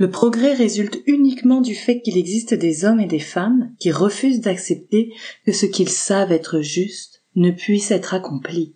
Le progrès résulte uniquement du fait qu'il existe des hommes et des femmes qui refusent d'accepter que ce qu'ils savent être juste ne puisse être accompli.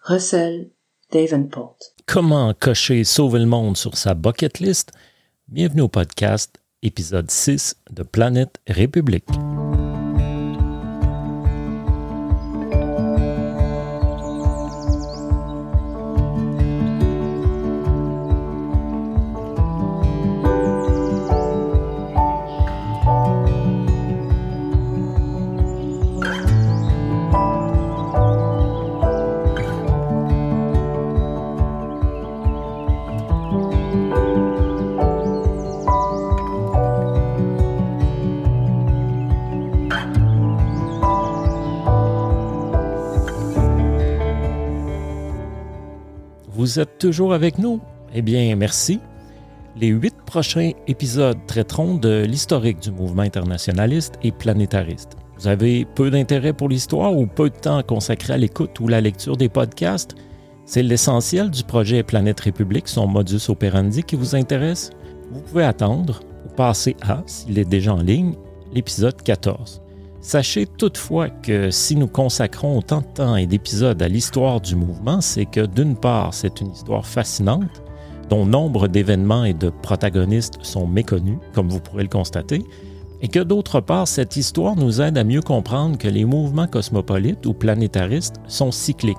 Russell Davenport. Comment cocher sauver le monde sur sa bucket list? Bienvenue au podcast, épisode 6 de Planète République. Toujours avec nous? Eh bien, merci. Les huit prochains épisodes traiteront de l'historique du mouvement internationaliste et planétariste. Vous avez peu d'intérêt pour l'histoire ou peu de temps consacré à l'écoute ou la lecture des podcasts? C'est l'essentiel du projet Planète République, son modus operandi qui vous intéresse? Vous pouvez attendre ou passer à, s'il est déjà en ligne, l'épisode 14. Sachez toutefois que si nous consacrons autant de temps et d'épisodes à l'histoire du mouvement, c'est que d'une part, c'est une histoire fascinante, dont nombre d'événements et de protagonistes sont méconnus, comme vous pourrez le constater, et que d'autre part, cette histoire nous aide à mieux comprendre que les mouvements cosmopolites ou planétaristes sont cycliques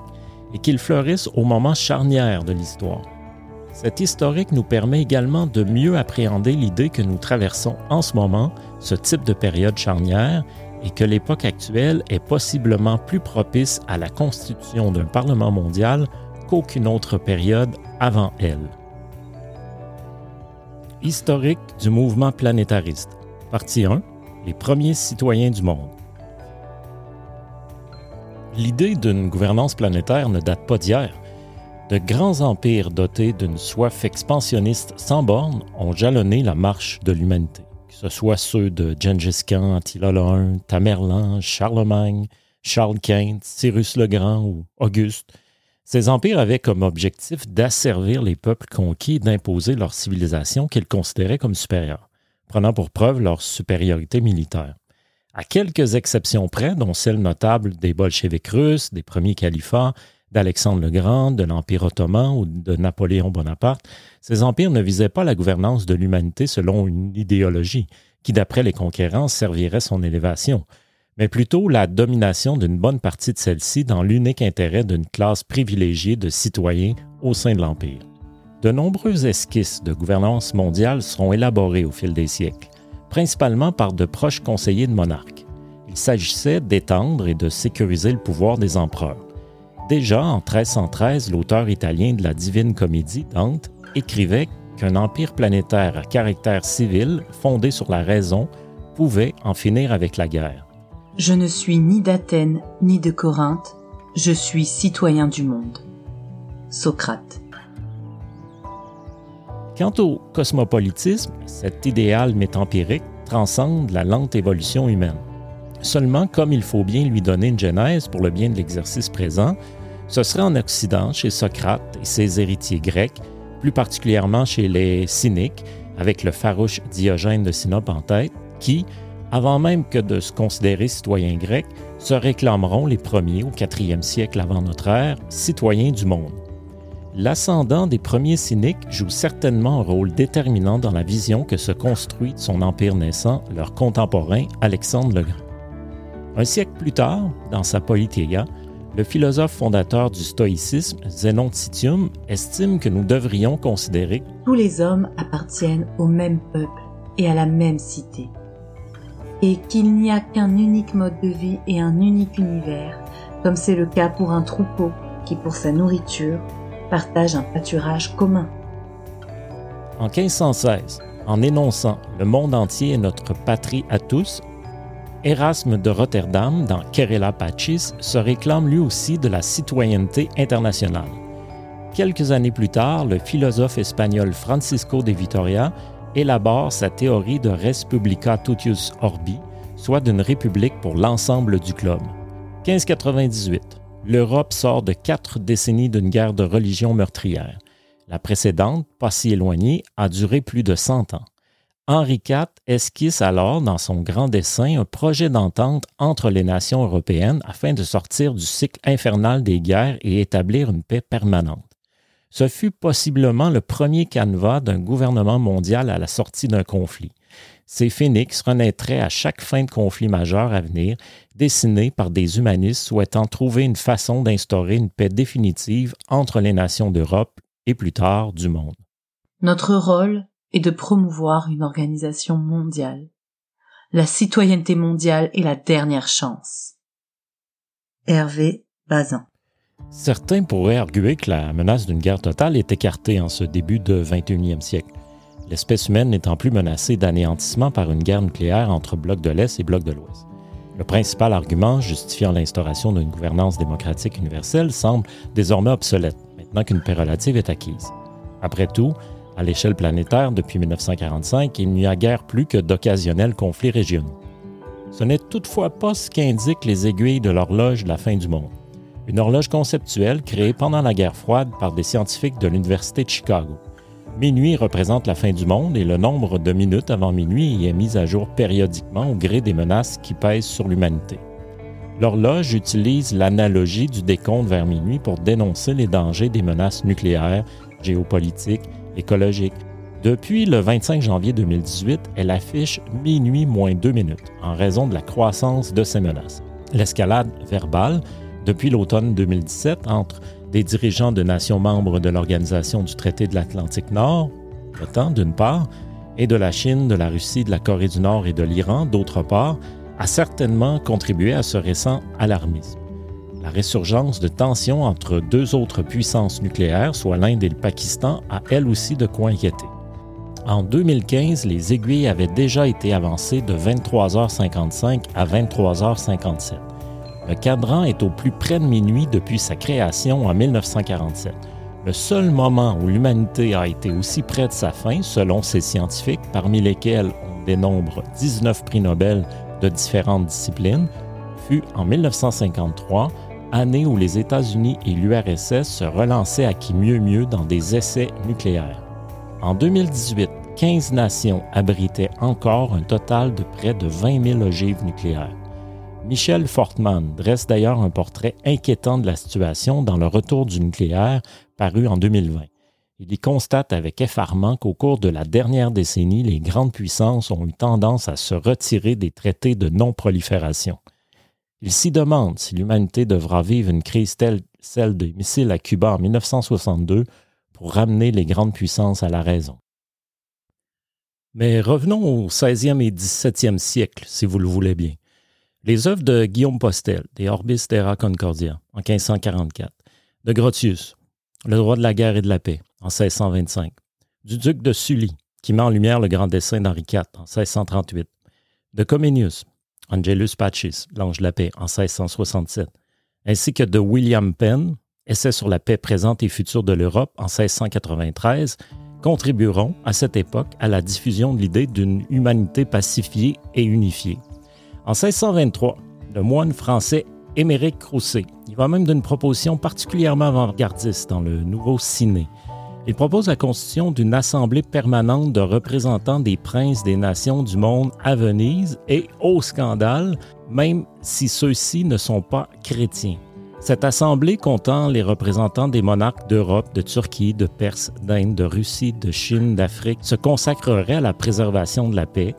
et qu'ils fleurissent au moment charnière de l'histoire. Cet historique nous permet également de mieux appréhender l'idée que nous traversons en ce moment, ce type de période charnière, et que l'époque actuelle est possiblement plus propice à la constitution d'un Parlement mondial qu'aucune autre période avant elle. Historique du mouvement planétariste. Partie 1. Les premiers citoyens du monde. L'idée d'une gouvernance planétaire ne date pas d'hier. De grands empires dotés d'une soif expansionniste sans bornes ont jalonné la marche de l'humanité ce soit ceux de Gengis Khan, Attila Tamerlan, Charlemagne, Charles Quint, Cyrus le Grand ou Auguste. Ces empires avaient comme objectif d'asservir les peuples conquis et d'imposer leur civilisation qu'ils considéraient comme supérieure, prenant pour preuve leur supériorité militaire. À quelques exceptions près, dont celle notable des bolcheviks russes, des premiers califats, d'Alexandre le Grand, de l'Empire ottoman ou de Napoléon Bonaparte, ces empires ne visaient pas la gouvernance de l'humanité selon une idéologie qui, d'après les conquérants, servirait son élévation, mais plutôt la domination d'une bonne partie de celle-ci dans l'unique intérêt d'une classe privilégiée de citoyens au sein de l'Empire. De nombreuses esquisses de gouvernance mondiale seront élaborées au fil des siècles, principalement par de proches conseillers de monarques. Il s'agissait d'étendre et de sécuriser le pouvoir des empereurs. Déjà en 1313, l'auteur italien de la Divine Comédie, Dante, écrivait qu'un empire planétaire à caractère civil, fondé sur la raison, pouvait en finir avec la guerre. Je ne suis ni d'Athènes ni de Corinthe, je suis citoyen du monde. Socrate. Quant au cosmopolitisme, cet idéal métampirique transcende la lente évolution humaine. Seulement, comme il faut bien lui donner une genèse pour le bien de l'exercice présent, ce serait en Occident, chez Socrate et ses héritiers grecs, plus particulièrement chez les cyniques, avec le farouche Diogène de Sinope en tête, qui, avant même que de se considérer citoyens grecs, se réclameront les premiers au IVe siècle avant notre ère, citoyens du monde. L'ascendant des premiers cyniques joue certainement un rôle déterminant dans la vision que se construit de son empire naissant leur contemporain Alexandre le Grand. Un siècle plus tard, dans sa Politeia, le philosophe fondateur du stoïcisme, Zénon de Citium, estime que nous devrions considérer tous les hommes appartiennent au même peuple et à la même cité, et qu'il n'y a qu'un unique mode de vie et un unique univers, comme c'est le cas pour un troupeau qui, pour sa nourriture, partage un pâturage commun. En 1516, en énonçant Le monde entier est notre patrie à tous, Erasme de Rotterdam, dans Querella Pacis, se réclame lui aussi de la citoyenneté internationale. Quelques années plus tard, le philosophe espagnol Francisco de Vitoria élabore sa théorie de Respublica Tutius Orbi, soit d'une république pour l'ensemble du globe. 1598. L'Europe sort de quatre décennies d'une guerre de religion meurtrière. La précédente, pas si éloignée, a duré plus de 100 ans. Henri IV esquisse alors dans son grand dessin un projet d'entente entre les nations européennes afin de sortir du cycle infernal des guerres et établir une paix permanente. Ce fut possiblement le premier canevas d'un gouvernement mondial à la sortie d'un conflit. Ces phénix renaîtraient à chaque fin de conflit majeur à venir, dessinés par des humanistes souhaitant trouver une façon d'instaurer une paix définitive entre les nations d'Europe et plus tard du monde. Notre rôle et de promouvoir une organisation mondiale. La citoyenneté mondiale est la dernière chance. Hervé Bazin. Certains pourraient arguer que la menace d'une guerre totale est écartée en ce début de 21e siècle, l'espèce humaine n'étant plus menacée d'anéantissement par une guerre nucléaire entre blocs de l'Est et blocs de l'Ouest. Le principal argument justifiant l'instauration d'une gouvernance démocratique universelle semble désormais obsolète, maintenant qu'une relative est acquise. Après tout, à l'échelle planétaire, depuis 1945, il n'y a guère plus que d'occasionnels conflits régionaux. Ce n'est toutefois pas ce qu'indiquent les aiguilles de l'horloge de la fin du monde. Une horloge conceptuelle créée pendant la guerre froide par des scientifiques de l'Université de Chicago. Minuit représente la fin du monde et le nombre de minutes avant minuit y est mis à jour périodiquement au gré des menaces qui pèsent sur l'humanité. L'horloge utilise l'analogie du décompte vers minuit pour dénoncer les dangers des menaces nucléaires, géopolitiques écologique. Depuis le 25 janvier 2018, elle affiche minuit moins deux minutes en raison de la croissance de ces menaces. L'escalade verbale, depuis l'automne 2017, entre des dirigeants de nations membres de l'Organisation du traité de l'Atlantique Nord, l'OTAN d'une part, et de la Chine, de la Russie, de la Corée du Nord et de l'Iran d'autre part, a certainement contribué à ce récent alarmisme la résurgence de tensions entre deux autres puissances nucléaires, soit l'Inde et le Pakistan, a elle aussi de quoi inquiéter. En 2015, les aiguilles avaient déjà été avancées de 23h55 à 23h57. Le cadran est au plus près de minuit depuis sa création en 1947. Le seul moment où l'humanité a été aussi près de sa fin, selon ces scientifiques, parmi lesquels on dénombre 19 prix Nobel de différentes disciplines, fut en 1953 année où les États-Unis et l'URSS se relançaient à qui mieux mieux dans des essais nucléaires. En 2018, 15 nations abritaient encore un total de près de 20 000 ogives nucléaires. Michel Fortman dresse d'ailleurs un portrait inquiétant de la situation dans le retour du nucléaire paru en 2020. Il y constate avec effarement qu'au cours de la dernière décennie, les grandes puissances ont eu tendance à se retirer des traités de non-prolifération. Il s'y demande si l'humanité devra vivre une crise telle celle des missiles à Cuba en 1962 pour ramener les grandes puissances à la raison. Mais revenons au 16e et 17e siècle, si vous le voulez bien. Les œuvres de Guillaume Postel, des Orbis Terra Concordia, en 1544, de Grotius, Le droit de la guerre et de la paix, en 1625, du duc de Sully, qui met en lumière le grand dessin d'Henri IV, en 1638, de Comenius, Angelus Patches, L'Ange de la paix, en 1667, ainsi que de William Penn, Essai sur la paix présente et future de l'Europe, en 1693, contribueront à cette époque à la diffusion de l'idée d'une humanité pacifiée et unifiée. En 1623, le moine français Émeric Crousset, il va même d'une proposition particulièrement avant-gardiste dans le Nouveau Ciné, il propose la constitution d'une assemblée permanente de représentants des princes des nations du monde à Venise et au scandale, même si ceux-ci ne sont pas chrétiens. Cette assemblée comptant les représentants des monarques d'Europe, de Turquie, de Perse, d'Inde, de Russie, de Chine, d'Afrique se consacrerait à la préservation de la paix.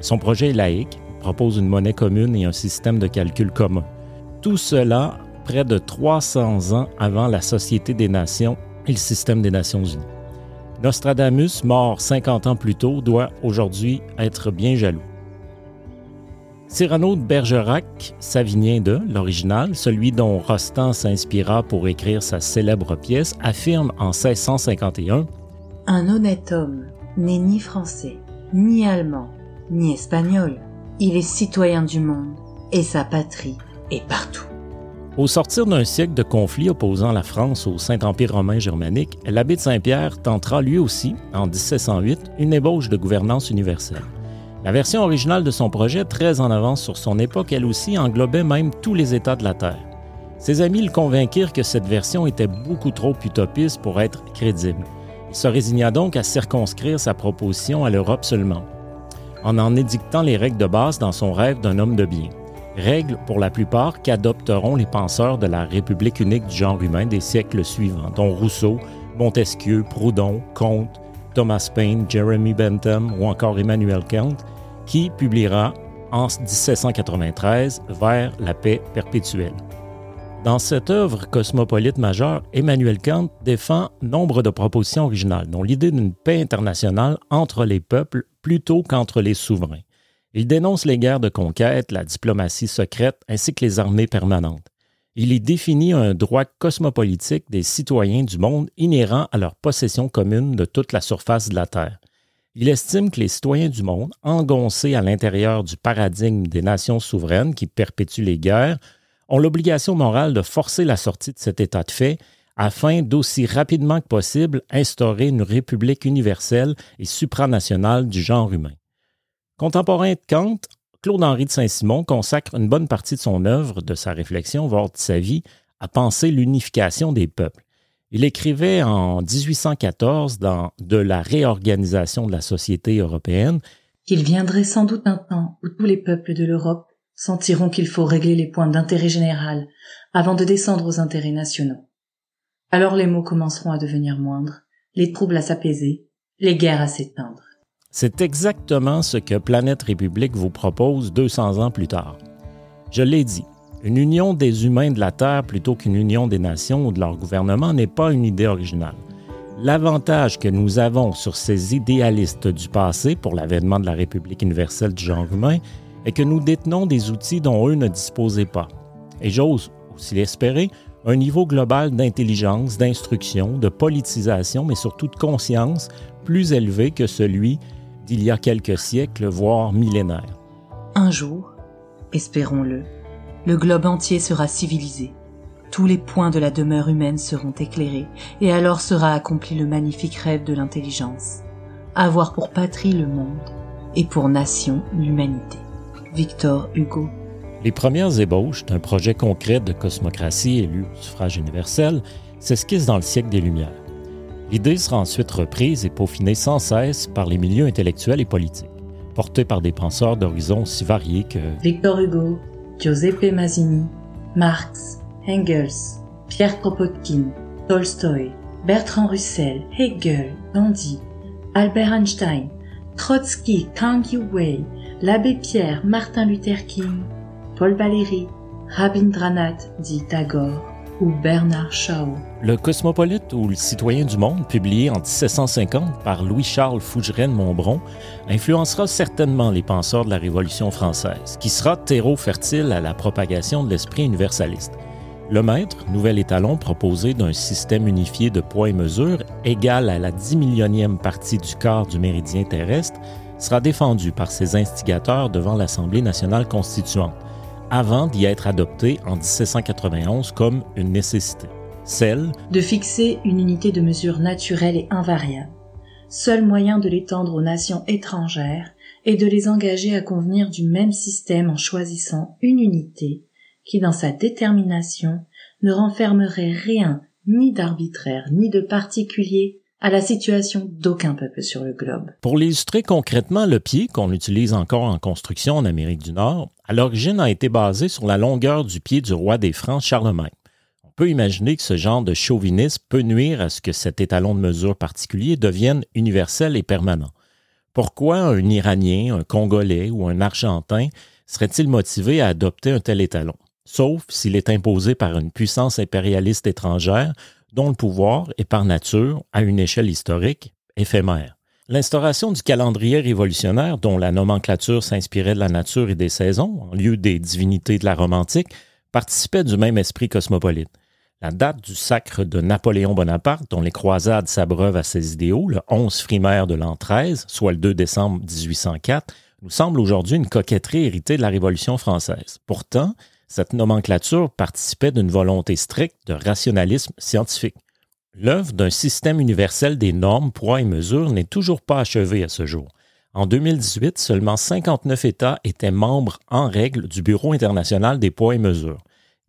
Son projet est laïque, propose une monnaie commune et un système de calcul commun. Tout cela près de 300 ans avant la Société des Nations le système des Nations Unies. Nostradamus, mort 50 ans plus tôt, doit aujourd'hui être bien jaloux. Cyrano de Bergerac, Savinien de, l'original, celui dont Rostand s'inspira pour écrire sa célèbre pièce, affirme en 1651 Un honnête homme n'est ni français, ni allemand, ni espagnol. Il est citoyen du monde et sa patrie est partout. Au sortir d'un siècle de conflits opposant la France au Saint-Empire romain germanique, l'abbé de Saint-Pierre tentera lui aussi, en 1708, une ébauche de gouvernance universelle. La version originale de son projet, très en avance sur son époque, elle aussi, englobait même tous les États de la Terre. Ses amis le convainquirent que cette version était beaucoup trop utopiste pour être crédible. Il se résigna donc à circonscrire sa proposition à l'Europe seulement, en en édictant les règles de base dans son rêve d'un homme de bien. Règles pour la plupart qu'adopteront les penseurs de la République unique du genre humain des siècles suivants, dont Rousseau, Montesquieu, Proudhon, Comte, Thomas Paine, Jeremy Bentham ou encore Emmanuel Kant, qui publiera en 1793 Vers la paix perpétuelle. Dans cette œuvre cosmopolite majeure, Emmanuel Kant défend nombre de propositions originales, dont l'idée d'une paix internationale entre les peuples plutôt qu'entre les souverains. Il dénonce les guerres de conquête, la diplomatie secrète ainsi que les armées permanentes. Il y définit un droit cosmopolitique des citoyens du monde inhérent à leur possession commune de toute la surface de la Terre. Il estime que les citoyens du monde, engoncés à l'intérieur du paradigme des nations souveraines qui perpétuent les guerres, ont l'obligation morale de forcer la sortie de cet état de fait afin d'aussi rapidement que possible instaurer une république universelle et supranationale du genre humain. Contemporain de Kant, Claude-Henri de Saint-Simon consacre une bonne partie de son œuvre, de sa réflexion, voire de sa vie, à penser l'unification des peuples. Il écrivait en 1814 dans De la réorganisation de la société européenne qu'il viendrait sans doute un temps où tous les peuples de l'Europe sentiront qu'il faut régler les points d'intérêt général avant de descendre aux intérêts nationaux. Alors les mots commenceront à devenir moindres, les troubles à s'apaiser, les guerres à s'éteindre. C'est exactement ce que Planète République vous propose 200 ans plus tard. Je l'ai dit, une union des humains de la Terre plutôt qu'une union des nations ou de leur gouvernement n'est pas une idée originale. L'avantage que nous avons sur ces idéalistes du passé pour l'avènement de la République universelle du genre humain est que nous détenons des outils dont eux ne disposaient pas. Et j'ose aussi l'espérer, un niveau global d'intelligence, d'instruction, de politisation, mais surtout de conscience plus élevé que celui d'il y a quelques siècles, voire millénaires. Un jour, espérons-le, le globe entier sera civilisé. Tous les points de la demeure humaine seront éclairés, et alors sera accompli le magnifique rêve de l'intelligence. Avoir pour patrie le monde, et pour nation l'humanité. Victor Hugo. Les premières ébauches d'un projet concret de cosmocratie élu au suffrage universel s'esquissent dans le siècle des Lumières. L'idée sera ensuite reprise et peaufinée sans cesse par les milieux intellectuels et politiques, portés par des penseurs d'horizons si variés que Victor Hugo, Giuseppe Mazzini, Marx, Engels, Pierre Kropotkin, Tolstoï, Bertrand Russell, Hegel, Gandhi, Albert Einstein, Trotsky, Kang Yu-wei, l'abbé Pierre, Martin Luther King, Paul Valéry, Rabindranath dit Tagore ou. Le Cosmopolite ou le Citoyen du Monde, publié en 1750 par Louis-Charles Fougeray Montbron, influencera certainement les penseurs de la Révolution française, qui sera terreau fertile à la propagation de l'esprit universaliste. Le maître, nouvel étalon proposé d'un système unifié de poids et mesures égal à la dix millionième partie du quart du méridien terrestre, sera défendu par ses instigateurs devant l'Assemblée nationale constituante, avant d'y être adopté en 1791 comme une nécessité, celle de fixer une unité de mesure naturelle et invariable, seul moyen de l'étendre aux nations étrangères et de les engager à convenir du même système en choisissant une unité qui, dans sa détermination, ne renfermerait rien ni d'arbitraire ni de particulier à la situation d'aucun peuple sur le globe. Pour l'illustrer concrètement, le pied, qu'on utilise encore en construction en Amérique du Nord, à l'origine a été basé sur la longueur du pied du roi des Francs Charlemagne. On peut imaginer que ce genre de chauvinisme peut nuire à ce que cet étalon de mesure particulier devienne universel et permanent. Pourquoi un Iranien, un Congolais ou un Argentin serait-il motivé à adopter un tel étalon, sauf s'il est imposé par une puissance impérialiste étrangère dont le pouvoir est par nature, à une échelle historique, éphémère. L'instauration du calendrier révolutionnaire, dont la nomenclature s'inspirait de la nature et des saisons, en lieu des divinités de la Rome antique, participait du même esprit cosmopolite. La date du sacre de Napoléon Bonaparte, dont les croisades s'abreuvent à ses idéaux, le 11 frimaire de l'an 13, soit le 2 décembre 1804, nous semble aujourd'hui une coquetterie héritée de la Révolution française. Pourtant, cette nomenclature participait d'une volonté stricte de rationalisme scientifique. L'œuvre d'un système universel des normes, poids et mesures n'est toujours pas achevée à ce jour. En 2018, seulement 59 États étaient membres en règle du Bureau international des poids et mesures.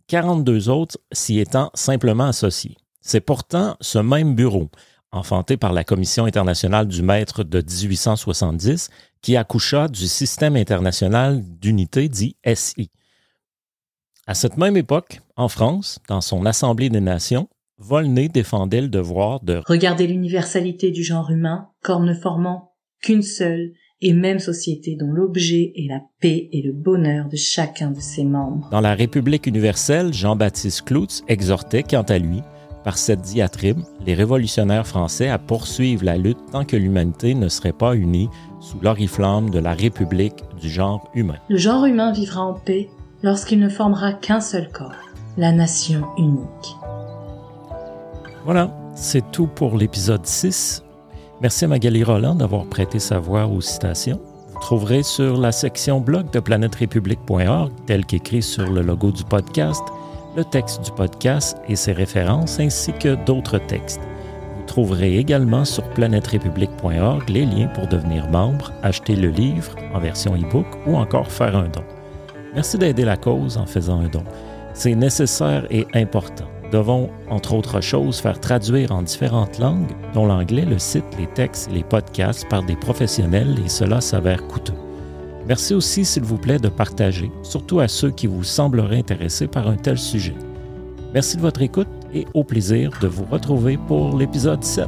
42 autres s'y étant simplement associés. C'est pourtant ce même bureau, enfanté par la Commission internationale du maître de 1870, qui accoucha du Système international d'unité dit SI. À cette même époque, en France, dans son Assemblée des Nations, Volney défendait le devoir de regarder l'universalité du genre humain comme ne formant qu'une seule et même société dont l'objet est la paix et le bonheur de chacun de ses membres. Dans la République universelle, Jean-Baptiste Cloutz exhortait quant à lui, par cette diatribe, les révolutionnaires français à poursuivre la lutte tant que l'humanité ne serait pas unie sous l'oriflamme de la République du genre humain. Le genre humain vivra en paix lorsqu'il ne formera qu'un seul corps, la nation unique. Voilà, c'est tout pour l'épisode 6. Merci à Magali Roland d'avoir prêté sa voix aux citations. Vous trouverez sur la section blog de planèterépublique.org, tel qu'écrit sur le logo du podcast, le texte du podcast et ses références, ainsi que d'autres textes. Vous trouverez également sur planèterépublique.org les liens pour devenir membre, acheter le livre en version e-book ou encore faire un don. Merci d'aider la cause en faisant un don. C'est nécessaire et important devons, entre autres choses, faire traduire en différentes langues, dont l'anglais, le site, les textes les podcasts par des professionnels et cela s'avère coûteux. Merci aussi, s'il vous plaît, de partager, surtout à ceux qui vous sembleraient intéressés par un tel sujet. Merci de votre écoute et au plaisir de vous retrouver pour l'épisode 7.